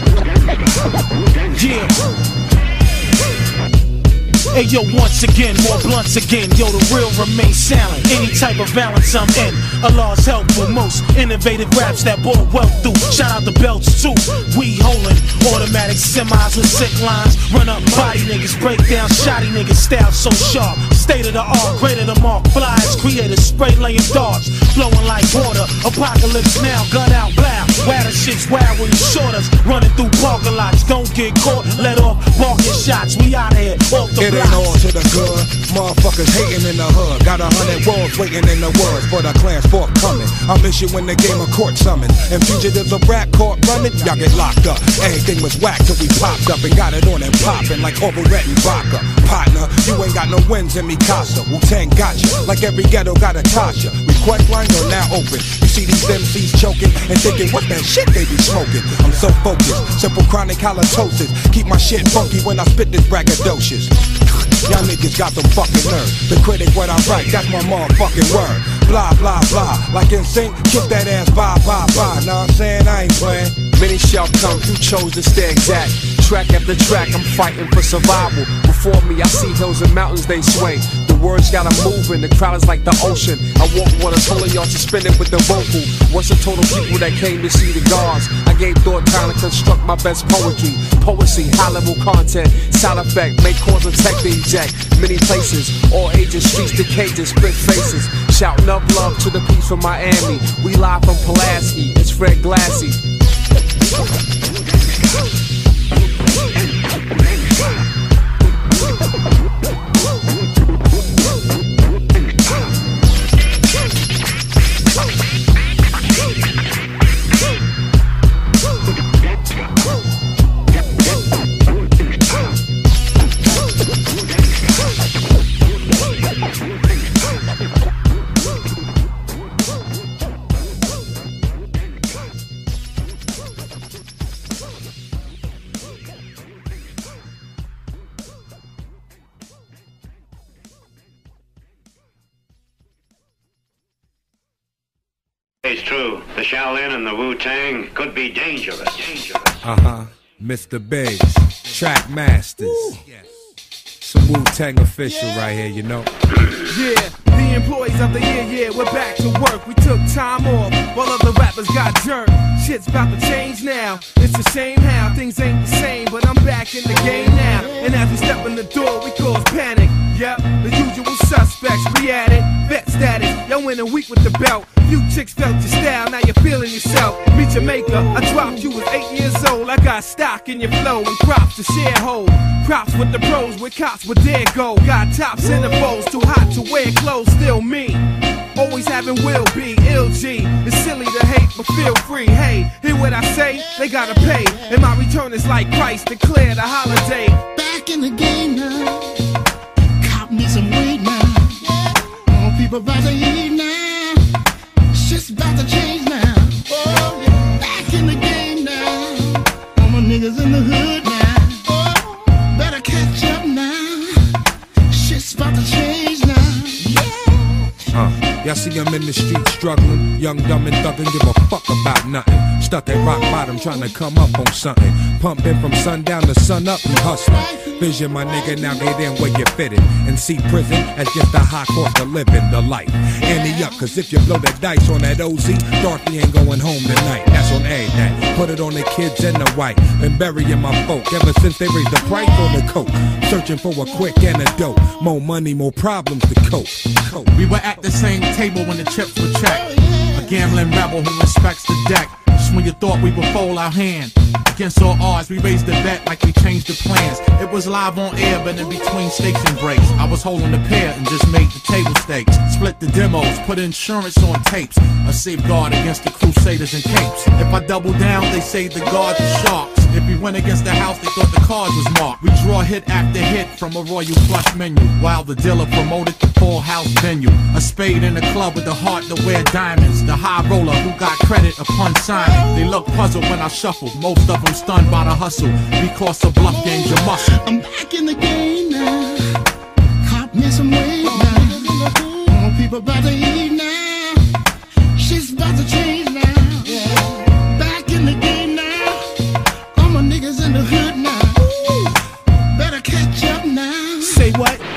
Yeah. Hey yo, once again, more blunts again. Yo, the real remain silent. Any type of balance I'm in. Allah's helpful, most innovative raps that brought wealth through. Shout out the belts too. We holding automatic semis with sick lines. Run up body niggas, break down shoddy niggas. Style so sharp. State of the art, greater than mark. Flies, creators, spray laying darts. Flowing like water. Apocalypse now, gun out. Wow, the shit's wild when you short us. Running through parking lots. Don't get caught, let off barking shots. We out here, off the block. All to the good. Motherfuckers hating in the hood. Got a hundred wolves waiting in the woods for the clan's forthcoming. I miss you when the game of court summon. And fugitives of rap caught running, y'all get locked up. Everything was whack till we popped up and got it on and popping like Corvette and vodka. Partner, you ain't got no wins in me casa. Wu Tang got you, like every ghetto got a Tasha. Request lines are now open. You see these MCs choking and thinking, what that shit they be smoking? I'm so focused, simple chronic halitosis. Keep my shit funky when I spit this braggadocious. Y'all niggas got some fucking nerve. The critic, what I write, that's my motherfucking word. Blah, blah, blah. Like NSYNC, kick that ass, bye, bye, bye. Know what I'm saying? I ain't playing. Many shall come, you chose to stay exact. Track after track, I'm fighting for survival. Before me, I see hills and mountains, they sway. The words got 'em moving, the crowd is like the ocean. I walk water, told y'all suspended with the vocal. What's the total people that came to see the gods? I gave thought time to construct my best poetry. Poesy, high level content, sound effect, make cause and tech the eject. Many places, all ages, streets to cages, split faces. Shouting up love to the peace from Miami. We live from Pulaski, it's Fred Glassy. Mr. Biggs, Track Masters. Wu Tang official right here, you know. Yeah, the employees of the year, yeah, we're back to work. We took time off while other rappers got jerked. Shit's about to change now. It's a shame how things ain't the same, but I'm back in the game now. And as we step in the door, we cause panic. Yep, the usual suspects, we at it. Vet status, y'all win a week with the belt. Few chicks felt your style, now you're feeling yourself. Meet maker, I dropped you was eight years old. I got stock in your flow and props to sharehold. Props with the pros, with cops, but there go. Got top centerfolds, too hot to wear clothes, still me. Always having will be ill G. It's silly to hate, but feel free. Hey, hear what I say? They gotta pay. And my return is like Christ, declare the holiday. Back in the game now. Cop me some weed now. All people about to eat now. Shit's about to change now. Back in the game now. All my niggas in the hood y'all see him in the street struggling, young, dumb, and thuggin', give a fuck about nothing. Stuck at rock bottom, trying to come up on something. Pumping from sundown to sun up, we hustling. Vision, my nigga, now get in where you fitted. And see prison as just a high cost of living, the life. Ante up, cause if you blow the dice on that OZ, Dorothy ain't going home tonight. That's on A night. Put it on the kids and the white. Been burying my folk ever since they raised the price on the coke. Searching for a quick antidote. More money, more problems to cope. cope. We were at the same table when the chips were checked. A gambling rebel who respects the deck. Just when you thought we would fold our hand. Against all odds, we raised the bet like we changed the plans. It was live on air, but in between station breaks, I was holding the pair and just made the table stakes. Split the demos, put insurance on tapes. A safeguard against the crusaders and capes. If I double down, they say the guards are sharks. If we went against the house, they thought the cards was marked. We draw hit after hit from a royal flush menu, while the dealer promoted the full house venue. A spade in the club with the heart to wear diamonds. The high roller who got credit upon signing. They look puzzled when I shuffle. Most of them stunned by the hustle. Because the bluff gains your muscle. I'm back in the game now. Cop me some weed now. All people about to eat now. Shit's about to change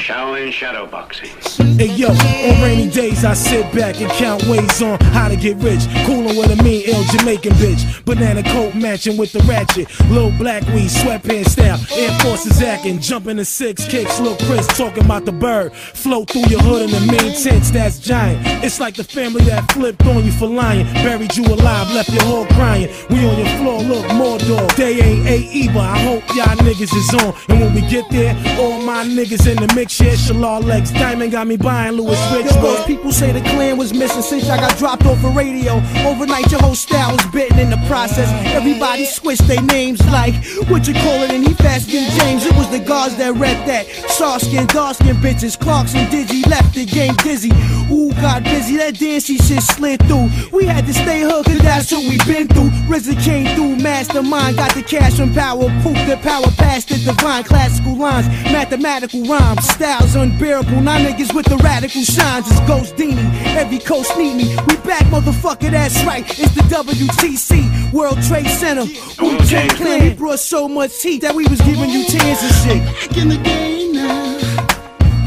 Shaolin shadow boxing. Hey yo, on rainy days, I sit back and count ways on how to get rich. Coolin' with a mean, ill Jamaican bitch. Banana coat matching with the ratchet. Little black weed, sweatpants style. Air Forces acting, jumping the six kicks. Lil Chris talking about the bird. Float through your hood in the mean tents, that's giant. It's like the family that flipped on you for lying. Buried you alive, left your whole crying. We on your floor, look, more dog. They ain't a either. I hope y'all niggas is on. And when we get there, all my niggas in the mix, yeah, Shalal Lex. Diamond got me buying Louis Rich. Most people say the clan was missing since I got dropped off the radio. Overnight, your whole style was bitten in the process. Everybody switched their names like what you call it, and he fast than James. It was the guards that read that. Soft skin, dark skin bitches, Clarks and Digi left the game dizzy. Ooh, got busy, that dancey shit slid through. We had to stay hooked, cause that's what we been through. RZA came through, mastermind, got the cash from power, proof the power past the divine. Classical lines, mathematical rhymes, styles unbearable. Now niggas with the radical shines, it's Ghost Dini. Every coast need me. We back, motherfucker, that's right. It's the WTC, World Trade Center. Wu Tang Clan, we brought so much heat that we was giving you tears and shit. Back in the game now.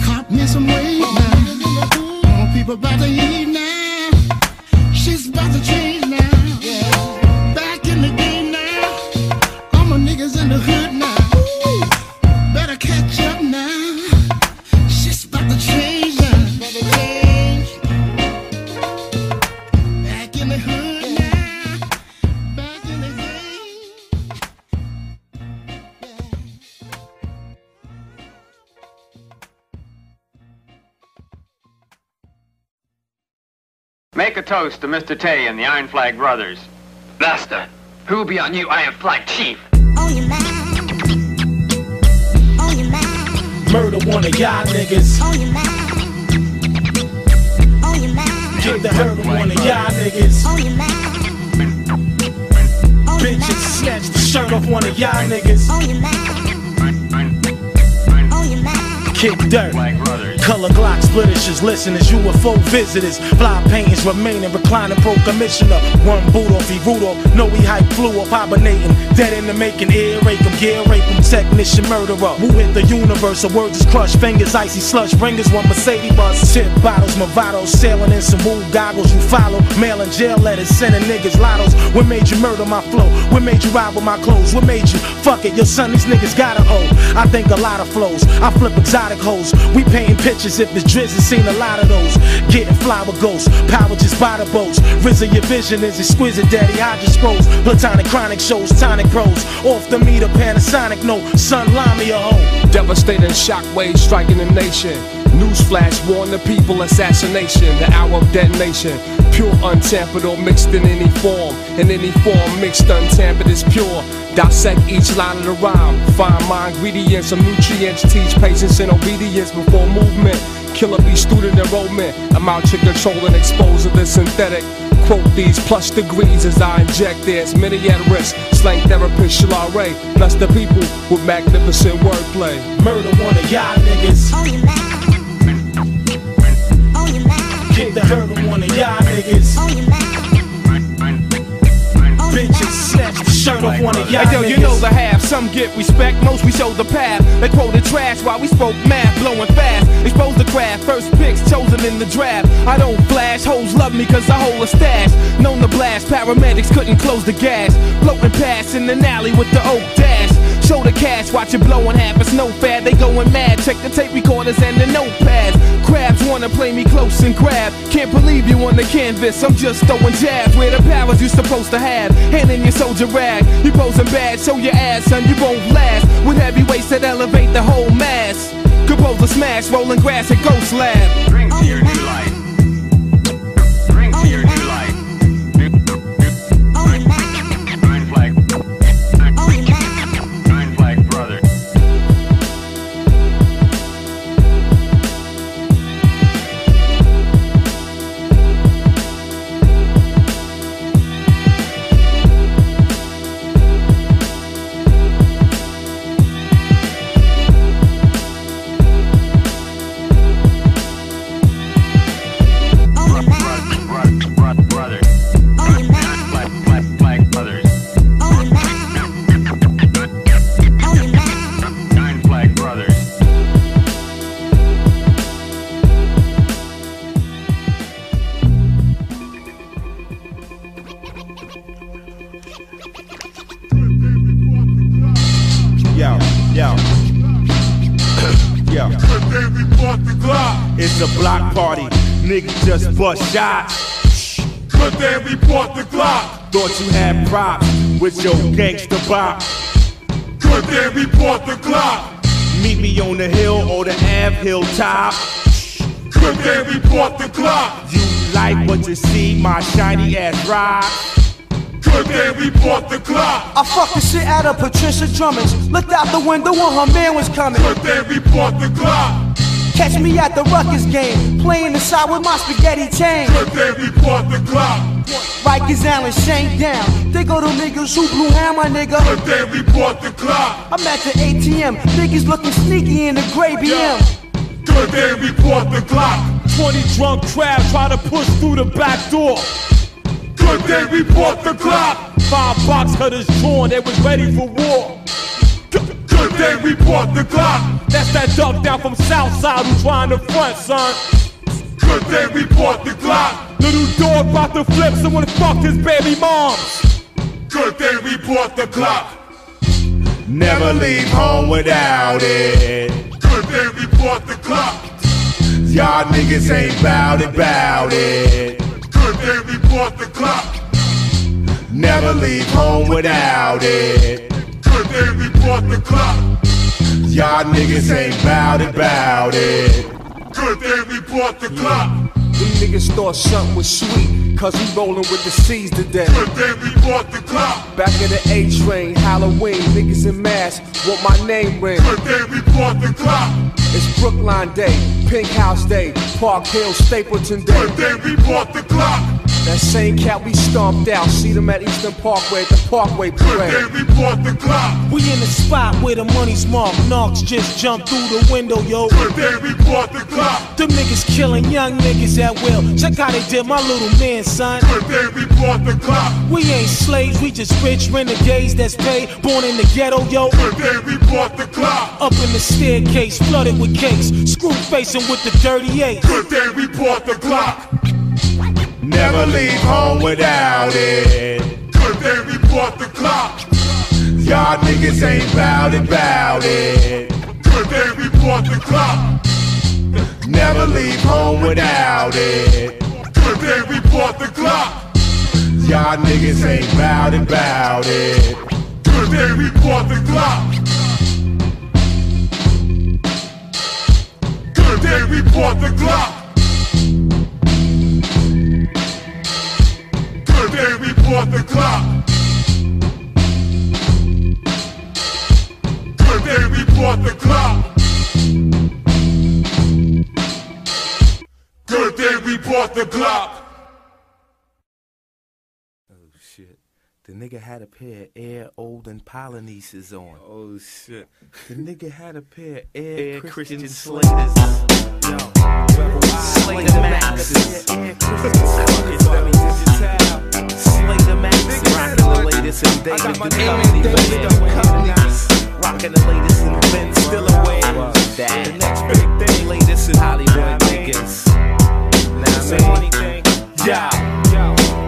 Caught me some weight now. All people about to eat now. She's about to change now. Back in the game now. All my niggas in the hood now. Better catch up toast to Mr. Tay and the Iron Flag Brothers. Master, who will be our new Iron Flag Chief? On your mind. On your mind. Murder one of y'all niggas. On your mind. On your mind. Get the hurt of one of y'all niggas. On your mind. On Bitches snatch the shirt off one of y'all niggas. On your mind. On your mind. Kick dirt. Color Glock splitters, listeners, UFO visitors, fly paintings remaining, reclining pro commissioner. One boot off, he Rudolph, no he hype flew up, hibernating, dead in the making, ear rape him, gear rape him, technician murderer. Who hit the universe, a word is crushed, fingers icy slush, bringers one Mercedes bus, tip bottles, Movados, sailing in some wool goggles, you follow, mailing jail letters, sending niggas lottos. What made you murder my flow? What made you rob with my clothes? What made you fuck it? Your son, these niggas gotta owe. I think a lot of flows, I flip exotic hoes, we painting pictures if it's drizzy, seen a lot of those. Getting flower ghosts, power just by the boats. RZA, your vision is exquisite, daddy. I just rose. Platonic chronic shows, tonic pros. Off the meter, Panasonic, no, son, line me a hoe. Devastating shockwaves striking the nation. Newsflash warn the people assassination, the hour of detonation. Pure untampered or mixed in any form. In any form, mixed untampered is pure. Dissect each line of the rhyme. Find my ingredients, some nutrients. Teach patience and obedience before movement. Killer be student enrollment. I'm out to control and expose the synthetic. Quote these plus degrees as I inject theirs. Many at risk. Slang therapist Shalal Ray. Bless the people with magnificent wordplay. Murder one of y'all niggas. One of y'all niggas. Bitches snatch the shirt off one of y'all Hey, yo, you know the half. Some get respect, most we show the path. They quoted trash while we spoke math, blowing fast. Expose the craft, first picks chosen in the draft. I don't flash, hoes love me cause I hold a stash. Known to blast, paramedics couldn't close the gas. Floating past in an alley with the oak dash. Show the cash, watch it blowing half, it's no fad. They going mad, check the tape recorders and the notepads. Crabs wanna play me close and grab. Can't believe you on the canvas, I'm just throwing jabs. Where the powers you supposed to have. Hand in your soldier rag. You posing bad, show your ass, son, you won't last. With heavyweights that elevate the whole mass. Compose a smash, rolling grass at Ghost Lab. Shots. Then report the Glock. Thought you had props with your gangster bop. Good then report the Glock. Meet me on the hill or the Ave hilltop. Good then report the Glock. You like what you see, my shiny ass rock. Good then report the clock. I fucked the shit out of Patricia Drummond. Looked out the window when her man was coming. Good then report the Glock. Catch me at the Ruckus game, playing inside with my spaghetti chain. Good then report the Glock. Rikers Island, shank down. They go to niggas who blew hammer, nigga. Good then report the Glock. I'm at the ATM, niggas looking sneaky in the gray BM. Good then report the Glock. 20 drunk crabs try to push through the back door. Good then report the Glock. Five box cutters drawn, they was ready for war. Good then report the Glock. That's that duck down from Southside who trying to front, son. Good then report the Glock. Little dog about to flip, someone fucked his baby mom. Good then report the Glock. Never leave home without it. Good then report the Glock. Y'all niggas ain't bout it, bout it. Good then report the Glock. Never leave home without it. Then report the clock. Y'all niggas ain't bout it, bout it. Good then report the clock. Them niggas thought something was sweet, cause we rollin' with the C's today. Good then report the clock. Back in the A train, Halloween, niggas in masks, want my name ring. Good then report the clock. It's Brookline Day, Pink House Day, Park Hill, Stapleton Day. Good then report the Glock. That same cat we stomped out, see them at Eastern Parkway at the Parkway Good Parade. then report the Glock. We in the spot where the money's marked. Knox just jumped through the window, yo. Good then report the Glock. Them niggas killing young niggas at will. Check how they did my little man, son. Good then report the Glock. We ain't slaves, we just rich renegades that's paid. Born in the ghetto, yo. Good then report the Glock. Up in the staircase, flooded with cakes. Screw facing with the dirty eight. Good then report the Glock. Never leave home without it. Good then report the Glock. Y'all niggas ain't bout it, bout it. Good then report the Glock. Never leave home without it. Good then report the Glock. Y'all niggas ain't bout it, bout it. Good then report the Glock. Good then report the Glock. Then report the Glock. Good then report the Glock. Good then report the Glock. Oh, shit. The nigga had a pair of Air Olden Polynesians on. Oh shit. The nigga had a pair of Air, Air Christian, Christian Slaters. Yo. Maxes. Air Christian Slaters. Slater Maxes. Rockin' the latest in David Duchovny. Rockin' the latest in Ben. That. The next big thing. Latest in Hollywood niggas. Now I mean. Yeah.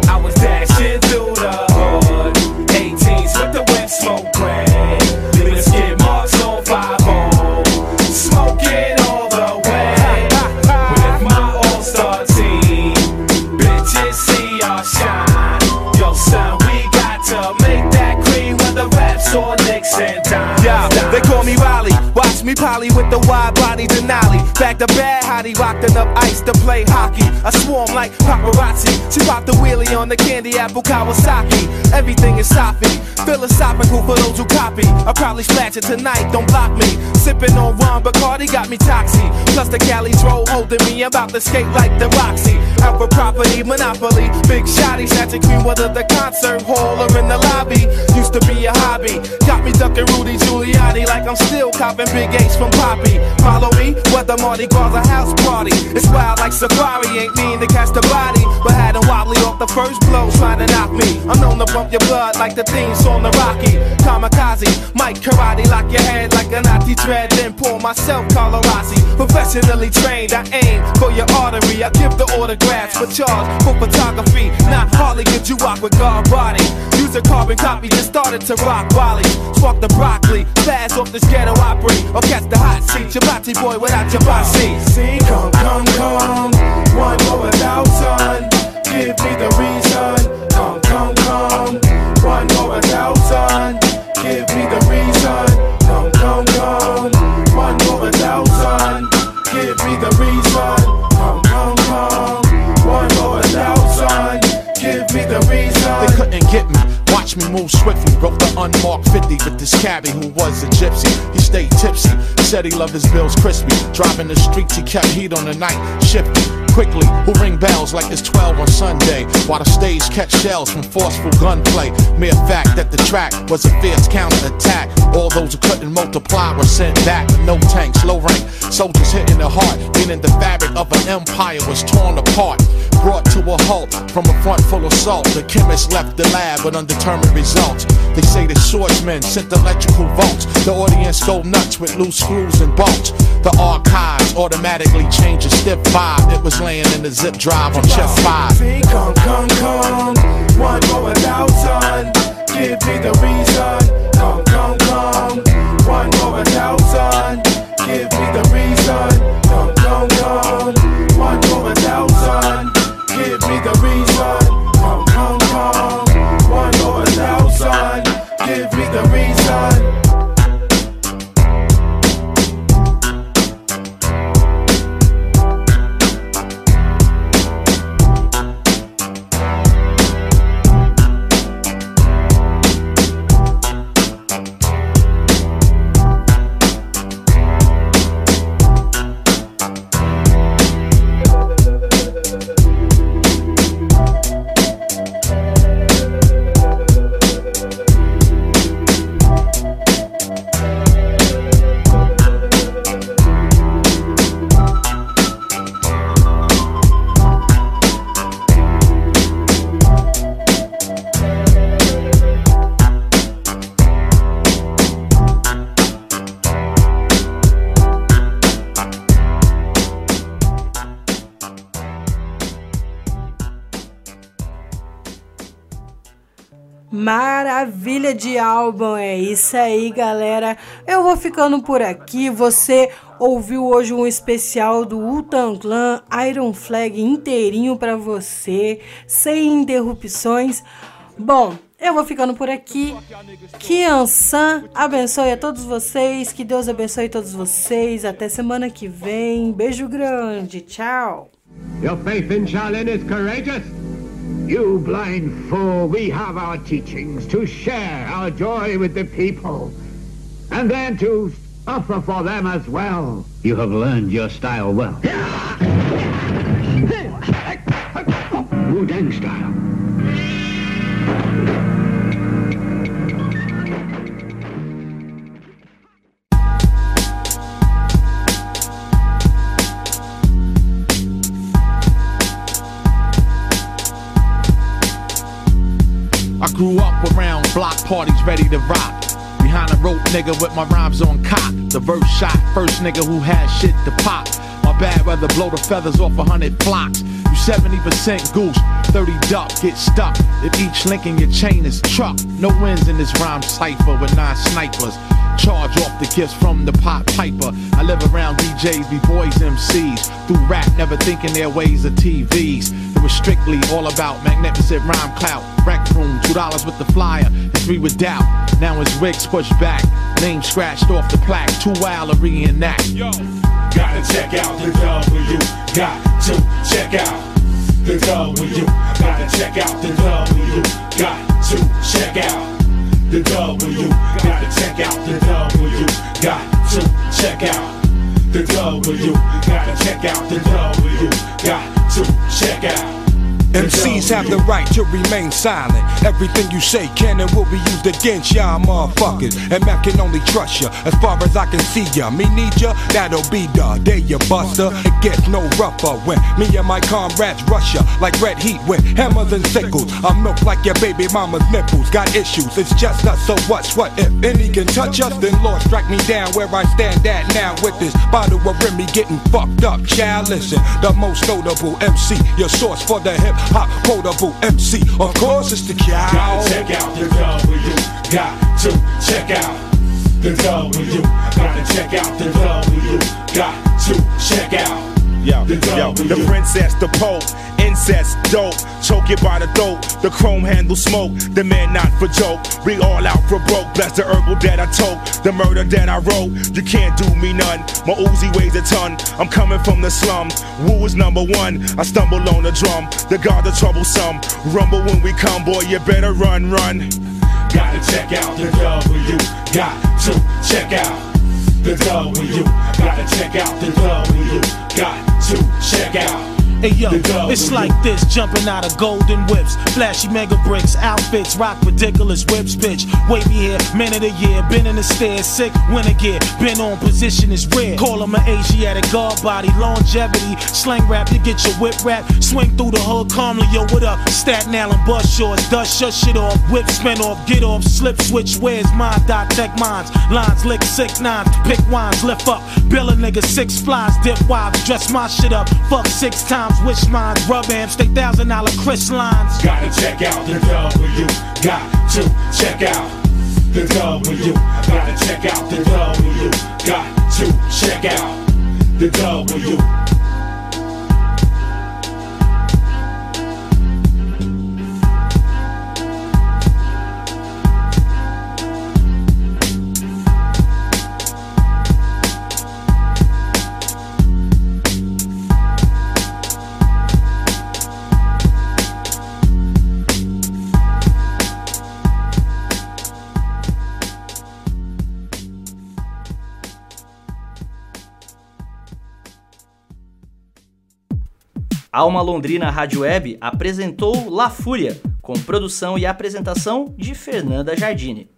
I was dashing through the hood. 18s with the whip smoke gray. Or me poly with the wide body Denali. Back to bad hottie, rocked enough ice to play hockey. I swarm like paparazzi. She popped the wheelie on the candy apple Kawasaki. Everything is soppy, philosophical for those who copy. I probably splash it tonight, don't block me. Sipping on rum, Bacardi got me toxy. Plus the Cali roll holding me, I'm about to skate like the Roxy. Out property, monopoly. Big shotty, snatching queen, whether the concert hall or in the lobby. Used to be a hobby. Got me ducking Rudy Giuliani like I'm still copping big H from Poppy. Follow me, whether Mardi Gras a house party. It's wild like Safari, ain't mean to catch the body. But had him wobbly off the first blow, trying to knock me. I'm known to bump your blood like the theme on the Rocky. Kamikaze, Mike Karate, lock your head like a Nazi dread, then pour myself Colorasi. Professionally trained, I aim for your artery. I give the autographs for charge for photography. Not hardly could you walk with guard body. Use a carbon copy, just started to rock Wally. Spark the broccoli, fast off this ghetto opry, or catch the hot seat. Chibati boy without your bossy. See, come, come, come. One more without son. Give me the reason. Watch me move swiftly. Broke the unmarked 50 with this cabbie who was a gypsy. He stayed tipsy. Said he loved his bills crispy. Driving the streets, he kept heat on the night. Shifty. Quickly, who ring bells like it's 12 on Sunday? While the stage catch shells from forceful gunplay. Mere fact that the track was a fierce counterattack. All those who couldn't multiply were sent back. No tanks, low rank. Soldiers hitting the heart. Meaning the fabric of an empire was torn apart. Brought to a halt from a front full of salt. The chemist left the lab with undetermined results. They say the swordsmen sent electrical bolts. The audience go nuts with loose screws and bolts. The archives automatically change a stiff vibe. It was laying in the zip drive on chef five. Come, come, come. One more without. Give me the reason. Come, come, come. De álbum, é isso aí, galera. Eu vou ficando por aqui. Você ouviu hoje um especial do Utan Clan Iron Flag inteirinho para você, sem interrupções. Bom, eu vou ficando por aqui. Que Ansan abençoe a todos vocês. Que Deus abençoe todos vocês. Até semana que vem. Beijo grande. Tchau. Your faith in is courageous. You blind fool, we have our teachings to share our joy with the people. And then to suffer for them as well. You have learned your style well. Wu Dang style. Block parties ready to rock. Behind a rope nigga with my rhymes on cock. The verse shot, first nigga who had shit to pop. My bad weather blow the feathers off a hundred flocks. You 70% goose, 30 duck, get stuck. If each link in your chain is truck. No wins in this rhyme cipher with nine snipers. Charge off the gifts from the pot piper. I live around DJs, B-boys, MCs. Through rap, never thinking their ways of TVs. It was strictly all about magnificent rhyme clout. Rec room, two dollars with the flyer, and three with doubt. Now his wigs pushed back, name scratched off the plaque. Too wild to reenact. Gotta check out the W. Got to check out the W. Gotta check out the W. Got to check out the W. Gotta check out the W. Got to check out the W. Gotta check out the W. Got to check out. MCs have the right to remain silent. Everything you say can and will be used against y'all motherfuckers. And man can only trust ya as far as I can see ya. Me need ya, that'll be the day you buster. It gets no rougher when me and my comrades rush ya like red heat with hammers and sickles. I'm milk like your baby mama's nipples. Got issues, it's just us, so what's what? If any can touch us, then Lord strike me down where I stand at now with this bottle of Remy getting fucked up. Child, listen, the most notable MC, your source for the hip hot potable MC. Of course, it's the cow. Gotta check out the W. Got to check out the W. Gotta check out the W. Got to check out. Yo, the princess, the pope, incest, dope. Choke you by the throat, the chrome handle smoke. The man not for joke. We all out for broke. Bless the herbal that I tote, the murder that I wrote. You can't do me none. My Uzi weighs a ton. I'm coming from the slum. Woo is number one. I stumble on the drum. The god the troublesome. Rumble when we come, boy. You better run, run. Gotta check out the W. Got to check out the W. Gotta check out the W. Got to check out. Hey yo, it's like this, jumping out of golden whips, flashy mega bricks, outfits, rock ridiculous whips, bitch. Wavy hair, man of the year, been in the stairs, sick, winter gear, been on position is rare. Call him an Asiatic guard body, longevity, slang rap, you get your whip rap, swing through the hood calmly, yo, what up? Staten Island bus shorts, dust shut shit off, whip spin off, get off, slip switch, where's mine? Dot tech mines, lines lick six nines, pick wines, lift up, bill a nigga six flies, dip wives, dress my shit up, fuck six times wish lines, rub amps, stay thousand dollar Chris lines. Gotta check out the W. Got to check out the W. Gotta check out the W. Got to check out the W. Alma Londrina Rádio Web apresentou La Fúria, com produção e apresentação de Fernanda Jardine.